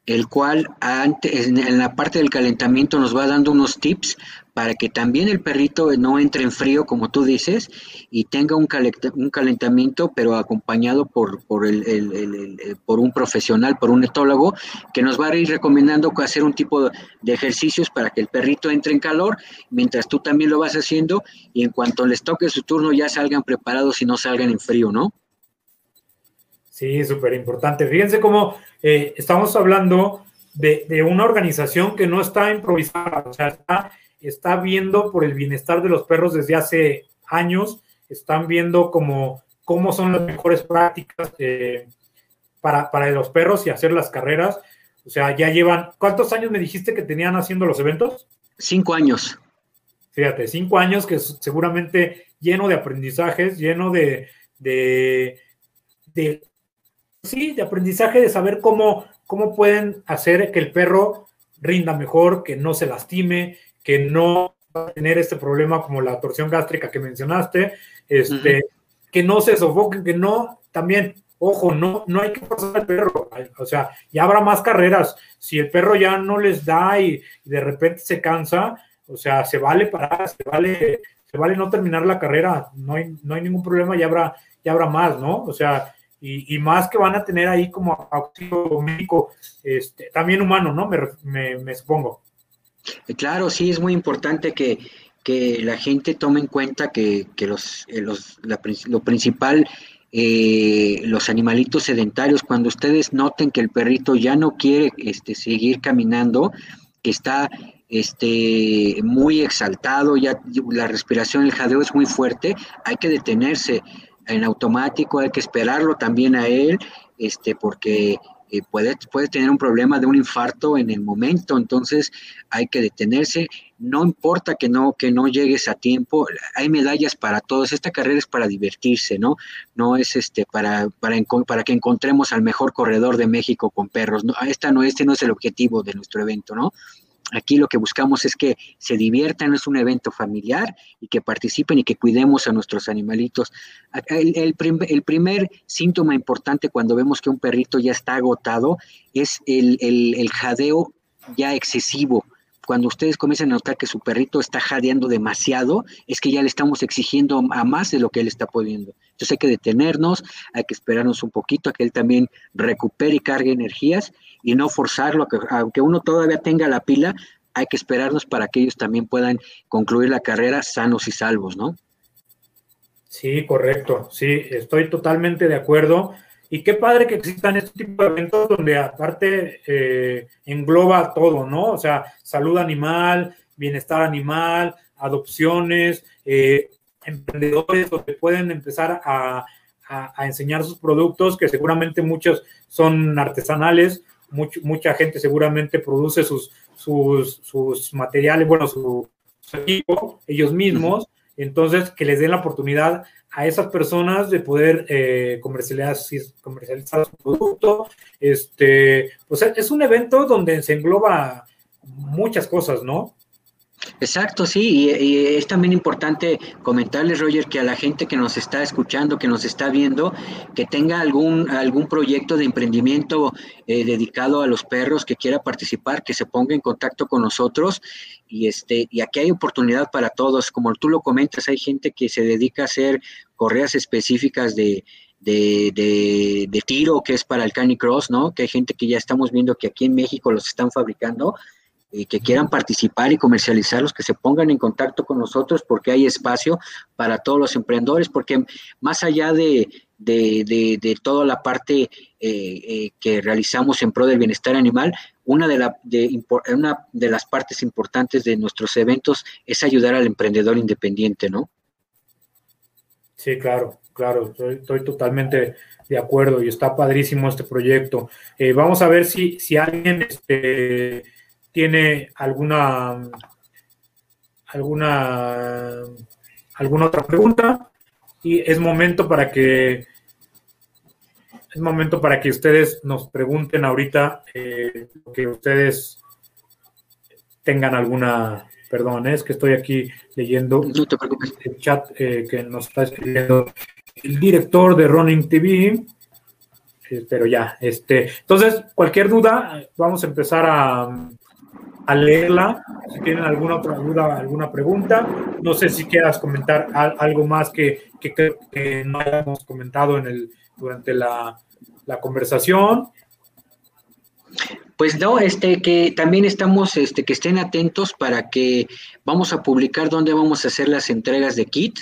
el cual en la parte del calentamiento nos va dando unos tips para que también el perrito no entre en frío, como tú dices, y tenga un, un calentamiento, pero acompañado por, por, el, por un profesional, por un etólogo, que nos va a ir recomendando hacer un tipo de ejercicios para que el perrito entre en calor, mientras tú también lo vas haciendo, y en cuanto les toque su turno ya salgan preparados y no salgan en frío, ¿no? Sí, súper importante. Fíjense cómo eh, estamos hablando de, de, una organización que no está improvisada, o sea, está está viendo por el bienestar de los perros desde hace años, están viendo cómo, cómo son las mejores prácticas eh, para, para los perros y hacer las carreras. O sea, ya llevan, ¿cuántos años me dijiste que tenían haciendo los eventos? Cinco años. Fíjate, cinco años que seguramente lleno de aprendizajes, lleno de, de, de, sí, de aprendizaje de saber cómo, cómo pueden hacer que el perro rinda mejor, que no se lastime, que no va a tener este problema como la torsión gástrica que mencionaste, este, que no se sofoquen, que no, también, ojo, no, no hay que forzar al perro, o sea, ya habrá más carreras, si el perro ya no les da y, de repente se cansa, o sea, se vale parar, se vale, se vale no terminar la carrera, no hay, no hay ningún problema, ya habrá, ya habrá más, ¿no? O sea, y, más que van a tener ahí como auxilio médico, este, también humano, ¿no? Me, me supongo. Eh, claro, sí, es muy importante que, la gente tome en cuenta que, los, eh, los lo principal, eh, los animalitos sedentarios, cuando ustedes noten que el perrito ya no quiere este, seguir caminando, que está este, muy exaltado, ya la respiración, el jadeo es muy fuerte, hay que detenerse en automático, hay que esperarlo también a él, este, porque eh, puede, tener un problema de un infarto en el momento, entonces hay que detenerse. No importa que no, que no llegues a tiempo, hay medallas para todos. Esta carrera es para divertirse, ¿no? No es este para, para, para que encontremos al mejor corredor de México con perros. No, esta no, este no es el objetivo de nuestro evento, ¿no? Aquí lo que buscamos es que se diviertan, es un evento familiar y que participen y que cuidemos a nuestros animalitos. El, primer síntoma importante cuando vemos que un perrito ya está agotado es el, jadeo ya excesivo cuando ustedes comienzan a notar que su perrito está jadeando demasiado, es que ya le estamos exigiendo a más de lo que él está pudiendo. Entonces hay que detenernos, hay que esperarnos un poquito a que él también recupere y cargue energías y no forzarlo, aunque uno todavía tenga la pila, hay que esperarnos para que ellos también puedan concluir la carrera sanos y salvos, ¿no? Sí, correcto, sí, estoy totalmente de acuerdo. Y qué padre que existan este tipo de eventos donde aparte eh, engloba todo, ¿no? O sea, salud animal, bienestar animal, adopciones, eh, emprendedores donde pueden empezar a, enseñar sus productos, que seguramente muchos son artesanales, mucha gente seguramente produce sus, sus, materiales, bueno, su, equipo, ellos mismos, entonces que les den la oportunidad a esas personas de poder eh, comercializar, comercializar su producto. Este, pues es un evento donde se engloba muchas cosas, ¿no? Exacto, sí, y, es también importante comentarles, Roger, que a la gente que nos está escuchando, que nos está viendo, que tenga algún, algún proyecto de emprendimiento eh, dedicado a los perros, que quiera participar, que se ponga en contacto con nosotros. Y, este, y aquí hay oportunidad para todos. Como tú lo comentas, hay gente que se dedica a hacer correas específicas de, de, de, de, tiro, que es para el canicross, ¿no? Que hay gente que ya estamos viendo que aquí en México los están fabricando y que quieran participar y comercializarlos, que se pongan en contacto con nosotros porque hay espacio para todos los emprendedores, porque más allá de, de, toda la parte eh, eh, que realizamos en pro del bienestar animal, una de, la, de, una de las partes importantes de nuestros eventos es ayudar al emprendedor independiente, ¿no? Sí, claro, claro, estoy, totalmente de acuerdo y está padrísimo este proyecto. Eh, vamos a ver si, si alguien este, tiene alguna alguna alguna otra pregunta y es momento para que es momento para que ustedes nos pregunten ahorita eh, que ustedes tengan alguna perdón es que estoy aquí leyendo el chat eh, que nos está escribiendo el director de Running TV eh, pero ya este entonces cualquier duda vamos a empezar a a leerla. Si tienen alguna otra duda, alguna pregunta, no sé si quieras comentar algo más que, que, no hayamos comentado en el, durante la, conversación. Pues no, este que también estamos, este, que estén atentos para que vamos a publicar dónde vamos a hacer las entregas de kit,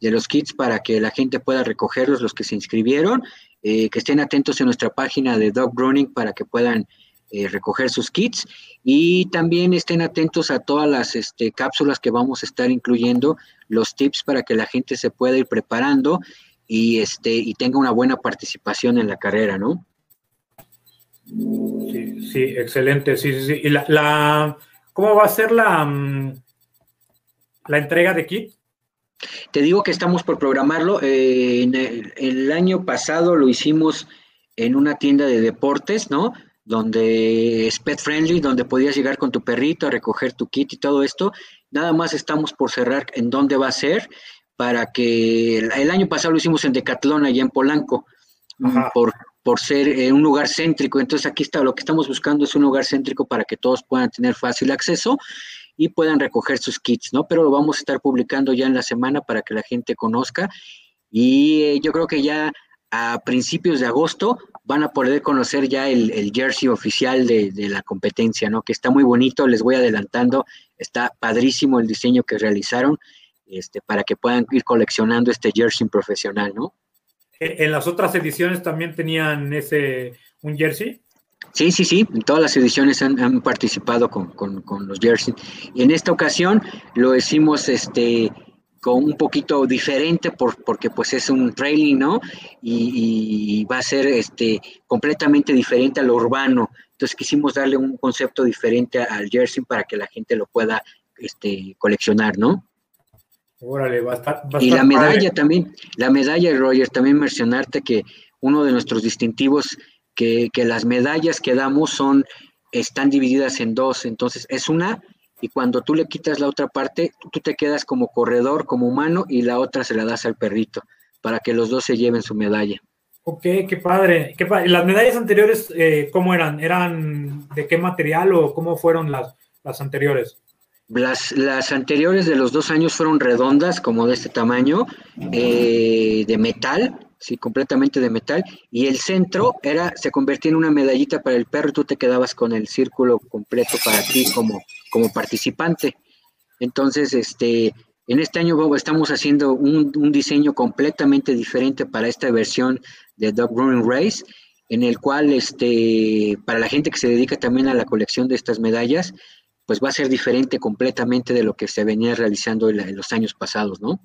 de los kits para que la gente pueda recogerlos, los que se inscribieron, eh, que estén atentos en nuestra página de Dog Running para que puedan eh, recoger sus kits y también estén atentos a todas las este, cápsulas que vamos a estar incluyendo, los tips para que la gente se pueda ir preparando y, este, y tenga una buena participación en la carrera, ¿no? Sí, sí, excelente, sí, sí, sí. ¿Y la, cómo va a ser la, mm, la entrega de kit? Te digo que estamos por programarlo. Eh, en el año pasado lo hicimos en una tienda de deportes, ¿no? Donde es pet friendly, donde podías llegar con tu perrito a recoger tu kit y todo esto. Nada más estamos por cerrar en dónde va a ser para que el, año pasado lo hicimos en Decathlon allá en Polanco por, por ser eh, un lugar céntrico. Entonces aquí está, lo que estamos buscando es un lugar céntrico para que todos puedan tener fácil acceso y puedan recoger sus kits, ¿no? Pero lo vamos a estar publicando ya en la semana para que la gente conozca y eh, yo creo que ya a principios de agosto van a poder conocer ya el, jersey oficial de, la competencia, ¿no? Que está muy bonito, les voy adelantando, está padrísimo el diseño que realizaron, este, para que puedan ir coleccionando este jersey profesional, ¿no? ¿En las otras ediciones también tenían ese, un jersey? Sí, sí, sí, en todas las ediciones han, participado con, con, los jerseys. Y en esta ocasión lo hicimos este, con un poquito diferente por, porque pues es un trailing, ¿no? Y, va a ser este, completamente diferente a lo urbano. Entonces quisimos darle un concepto diferente al jersey para que la gente lo pueda este, coleccionar, ¿no? Órale, va a estar, y la medalla también, la medalla, Roger, también mencionarte que uno de nuestros distintivos, que, que las medallas que damos son, están divididas en dos, entonces es una y cuando tú le quitas la otra parte, tú te quedas como corredor, como humano, y la otra se la das al perrito, para que los dos se lleven su medalla. Ok, qué padre. Qué ¿Las medallas anteriores eh, cómo eran? ¿Eran de qué material o cómo fueron las, las anteriores? Las, las, anteriores de los dos años fueron redondas, como de este tamaño, eh, de metal, sí, completamente de metal, y el centro era, se convertía en una medallita para el perro y tú te quedabas con el círculo completo para ti como, como participante. Entonces, este, en este año estamos haciendo un, un diseño completamente diferente para esta versión de Dog Running Race, en el cual, este, para la gente que se dedica también a la colección de estas medallas, pues va a ser diferente completamente de lo que se venía realizando en los años pasados, ¿no?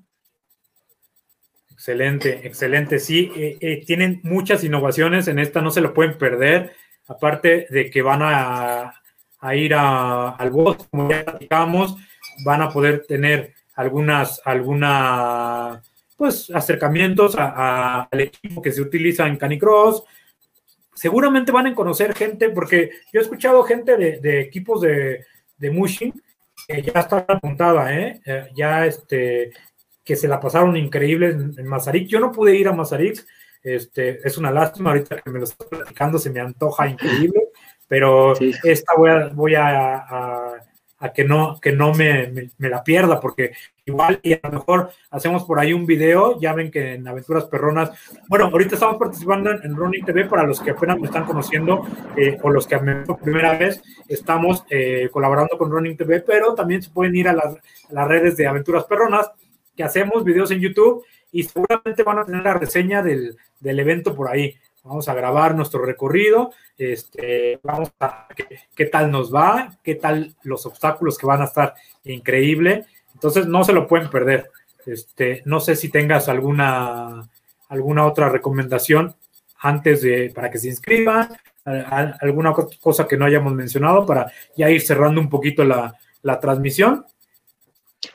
Excelente, excelente. Sí, eh, eh, tienen muchas innovaciones en esta, no se lo pueden perder. Aparte de que van a, ir al bosque, como ya platicamos, van a poder tener algunas, alguna, pues, acercamientos al equipo que se utiliza en Canicross. Seguramente van a conocer gente, porque yo he escuchado gente de, equipos de, de Mushing que ya está apuntada, ¿eh? ¿eh? Ya este, que se la pasaron increíble en, en Yo no pude ir a Mazarik, este, es una lástima, ahorita que me lo estoy platicando se me antoja increíble, pero esta voy a, voy a, a, que no, que no me, me, la pierda, porque igual y a lo mejor hacemos por ahí un video, ya ven que en Aventuras Perronas, bueno, ahorita estamos participando en, Running TV, para los que apenas me están conociendo, eh, o los que me por primera vez, estamos eh, colaborando con Running TV, pero también se pueden ir a las, a las redes de Aventuras Perronas, que hacemos videos en YouTube y seguramente van a tener la reseña del, evento por ahí. Vamos a grabar nuestro recorrido, este, vamos a ver qué, tal nos va, qué tal los obstáculos que van a estar increíble. Entonces no se lo pueden perder. Este, no sé si tengas alguna, alguna otra recomendación antes de para que se inscriban, alguna cosa que no hayamos mencionado para ya ir cerrando un poquito la, la transmisión.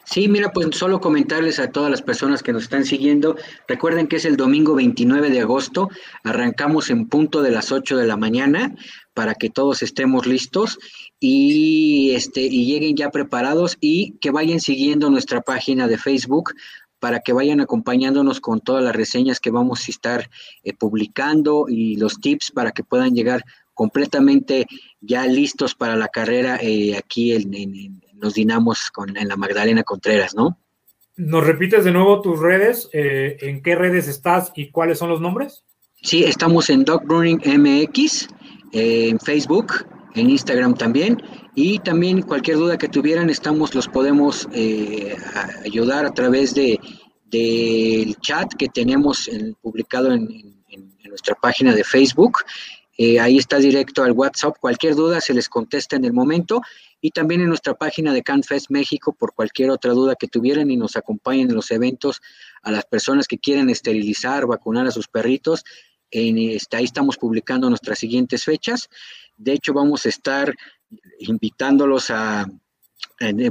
Sí, mira, pues solo comentarles a todas las personas que nos están siguiendo, recuerden que es el domingo 29 de agosto, arrancamos en punto de las 8 de la mañana para que todos estemos listos y este y lleguen ya preparados y que vayan siguiendo nuestra página de Facebook para que vayan acompañándonos con todas las reseñas que vamos a estar eh, publicando y los tips para que puedan llegar completamente ya listos para la carrera eh, aquí en, en, los dinamos con, en la Magdalena Contreras, ¿no? ¿Nos repites de nuevo tus redes? Eh, ¿En qué redes estás y cuáles son los nombres? Sí, estamos en Dog Running MX, eh, en Facebook, en Instagram también. Y también cualquier duda que tuvieran, estamos, los podemos eh, ayudar a través de del chat que tenemos publicado en, nuestra página de Facebook. ahí está directo al WhatsApp. Cualquier duda se les contesta en el momento y también en nuestra página de CanFest México por cualquier otra duda que tuvieran y nos acompañen en los eventos a las personas que quieren esterilizar, vacunar a sus perritos. En, este, ahí estamos publicando nuestras siguientes fechas. De hecho, vamos a estar invitándolos a,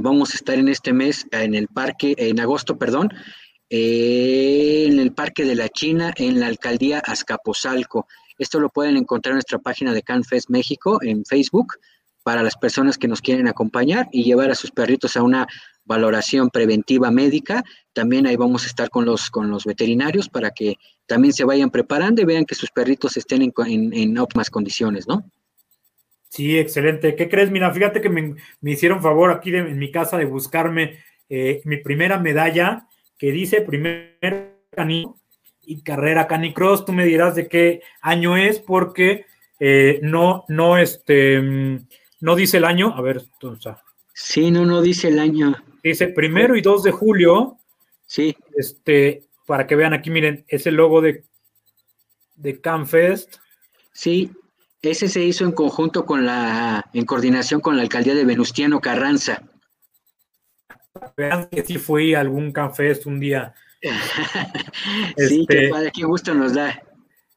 vamos a estar en este mes en el parque, en agosto, perdón, eh, en el Parque de la China, en la alcaldía Azcapotzalco. Esto lo pueden encontrar en nuestra página de CanFest México en Facebook para las personas que nos quieren acompañar y llevar a sus perritos a una valoración preventiva médica. También ahí vamos a estar con los, con los veterinarios para que también se vayan preparando y vean que sus perritos estén en, óptimas condiciones, ¿no? Sí, excelente. ¿Qué crees? Mira, fíjate que me, hicieron favor aquí en mi casa de buscarme eh, mi primera medalla que dice primer canino y carrera canicross. Tú me dirás de qué año es porque eh, no, no, este no dice el año, a ver, entonces. Sí, no, no dice el año. Dice primero y 2 de julio. Sí. Este, para que vean aquí, miren, es el logo de, de CanFest. Sí, ese se hizo en conjunto con la, en coordinación con la alcaldía de Venustiano Carranza. vean que sí fui a algún café un día. [LAUGHS] sí, qué este, padre, qué gusto nos da.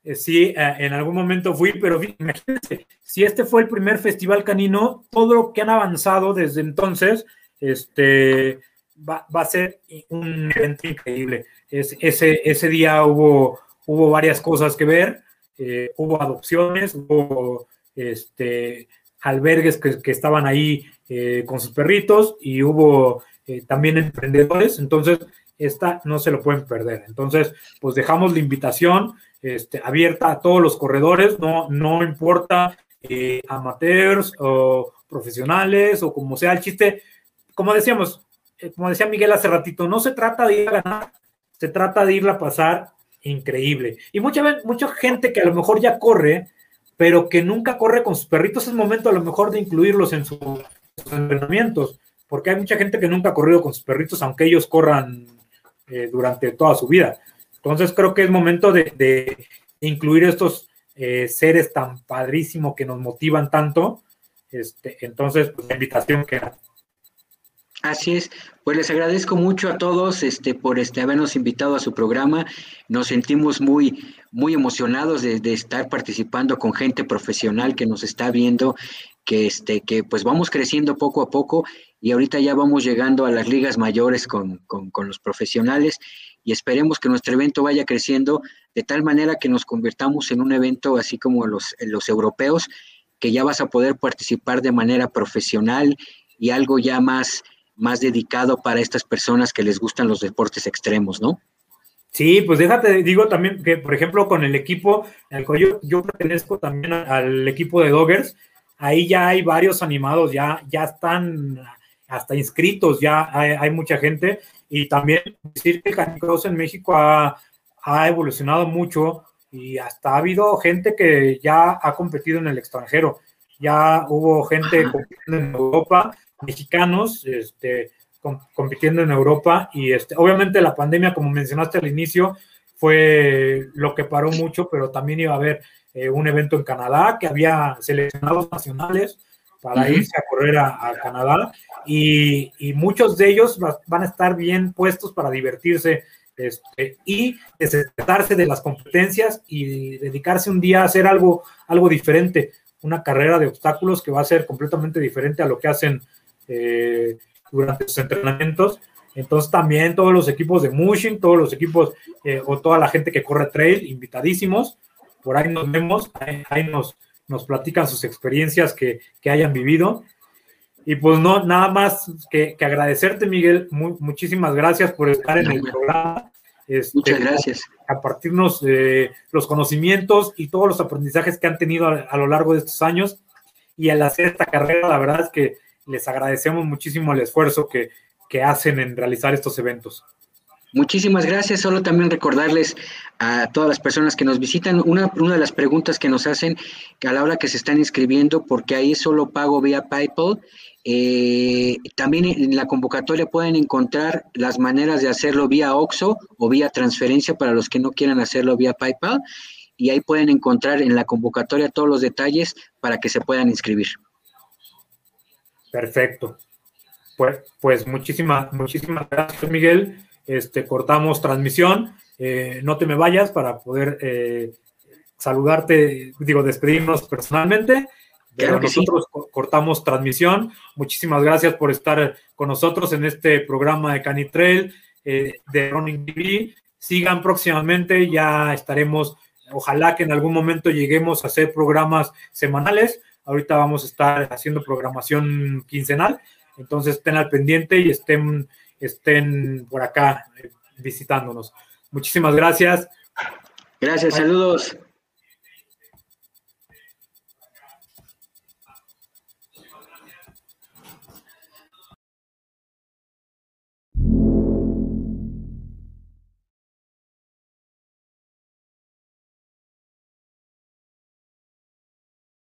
Eh, sí, eh, en algún momento fui, pero imagínense, si este fue el primer festival canino, todo lo que han avanzado desde entonces, este, va, a ser un evento increíble. ese, ese día hubo, hubo varias cosas que ver, eh, hubo adopciones, hubo este, albergues que, estaban ahí con sus perritos y hubo también emprendedores, entonces esta no se lo pueden perder. Entonces, pues dejamos la invitación este, abierta a todos los corredores, no, no importa eh, amateurs o profesionales o como sea el chiste. Como decíamos, eh, como decía Miguel hace ratito, no se trata de ir a ganar, se trata de irla a pasar increíble. Y mucha, mucha gente que a lo mejor ya corre, pero que nunca corre con sus perritos, es momento a lo mejor de incluirlos en, sus entrenamientos, porque hay mucha gente que nunca ha corrido con sus perritos, aunque ellos corran eh, durante toda su vida. Entonces creo que es momento de, incluir estos eh, seres tan padrísimos que nos motivan tanto. Este, entonces, pues la invitación que Así es, pues les agradezco mucho a todos este, por este, habernos invitado a su programa. Nos sentimos muy, muy emocionados de, estar participando con gente profesional que nos está viendo, que, este, que pues vamos creciendo poco a poco y ahorita ya vamos llegando a las ligas mayores con, con los profesionales y esperemos que nuestro evento vaya creciendo de tal manera que nos convirtamos en un evento así como los, los europeos, que ya vas a poder participar de manera profesional y algo ya más, más dedicado para estas personas que les gustan los deportes extremos, ¿no? Sí, pues déjate, digo también que, por ejemplo, con el equipo yo, yo pertenezco también al equipo de Doggers, ahí ya hay varios animados, ya, ya están hasta inscritos, ya hay, hay mucha gente y también decir que el canicross en México ha, evolucionado mucho y hasta ha habido gente que ya ha competido en el extranjero. Ya hubo gente compitiendo en Europa, mexicanos, este, compitiendo en Europa y este, obviamente la pandemia, como mencionaste al inicio, fue lo que paró mucho, pero también iba a haber eh, un evento en Canadá que había seleccionados nacionales para irse a correr a, Canadá y, muchos de ellos van a estar bien puestos para divertirse este, y desesperarse de las competencias y dedicarse un día a hacer algo, algo diferente, una carrera de obstáculos que va a ser completamente diferente a lo que hacen eh, durante sus entrenamientos. Entonces también todos los equipos de Mushing, todos los equipos eh, o toda la gente que corre trail, invitadísimos. Por ahí nos vemos, ahí nos, nos platican sus experiencias que, hayan vivido. Y pues no, nada más que, agradecerte, Miguel. muchísimas gracias por estar en el programa. Este, Muchas gracias. A, partirnos de los conocimientos y todos los aprendizajes que han tenido a, lo largo de estos años. Y al hacer esta carrera, la verdad es que les agradecemos muchísimo el esfuerzo que, que hacen en realizar estos eventos. Muchísimas gracias. Solo también recordarles a todas las personas que nos visitan una, una de las preguntas que nos hacen que a la hora que se están inscribiendo, porque ahí solo pago vía PayPal. Eh, también en la convocatoria pueden encontrar las maneras de hacerlo vía OXO o vía transferencia para los que no quieran hacerlo vía PayPal. Y ahí pueden encontrar en la convocatoria todos los detalles para que se puedan inscribir. Perfecto. Pues, pues muchísimas, muchísimas gracias, Miguel este, cortamos transmisión. Eh, no te me vayas para poder eh, saludarte, digo, despedirnos personalmente. Pero nosotros cortamos transmisión. Muchísimas gracias por estar con nosotros en este programa de Canitrail eh, de Running TV. Sigan próximamente, ya estaremos, ojalá que en algún momento lleguemos a hacer programas semanales. Ahorita vamos a estar haciendo programación quincenal, entonces estén al pendiente y estén estén por acá eh, visitándonos. Muchísimas gracias. Gracias, saludos.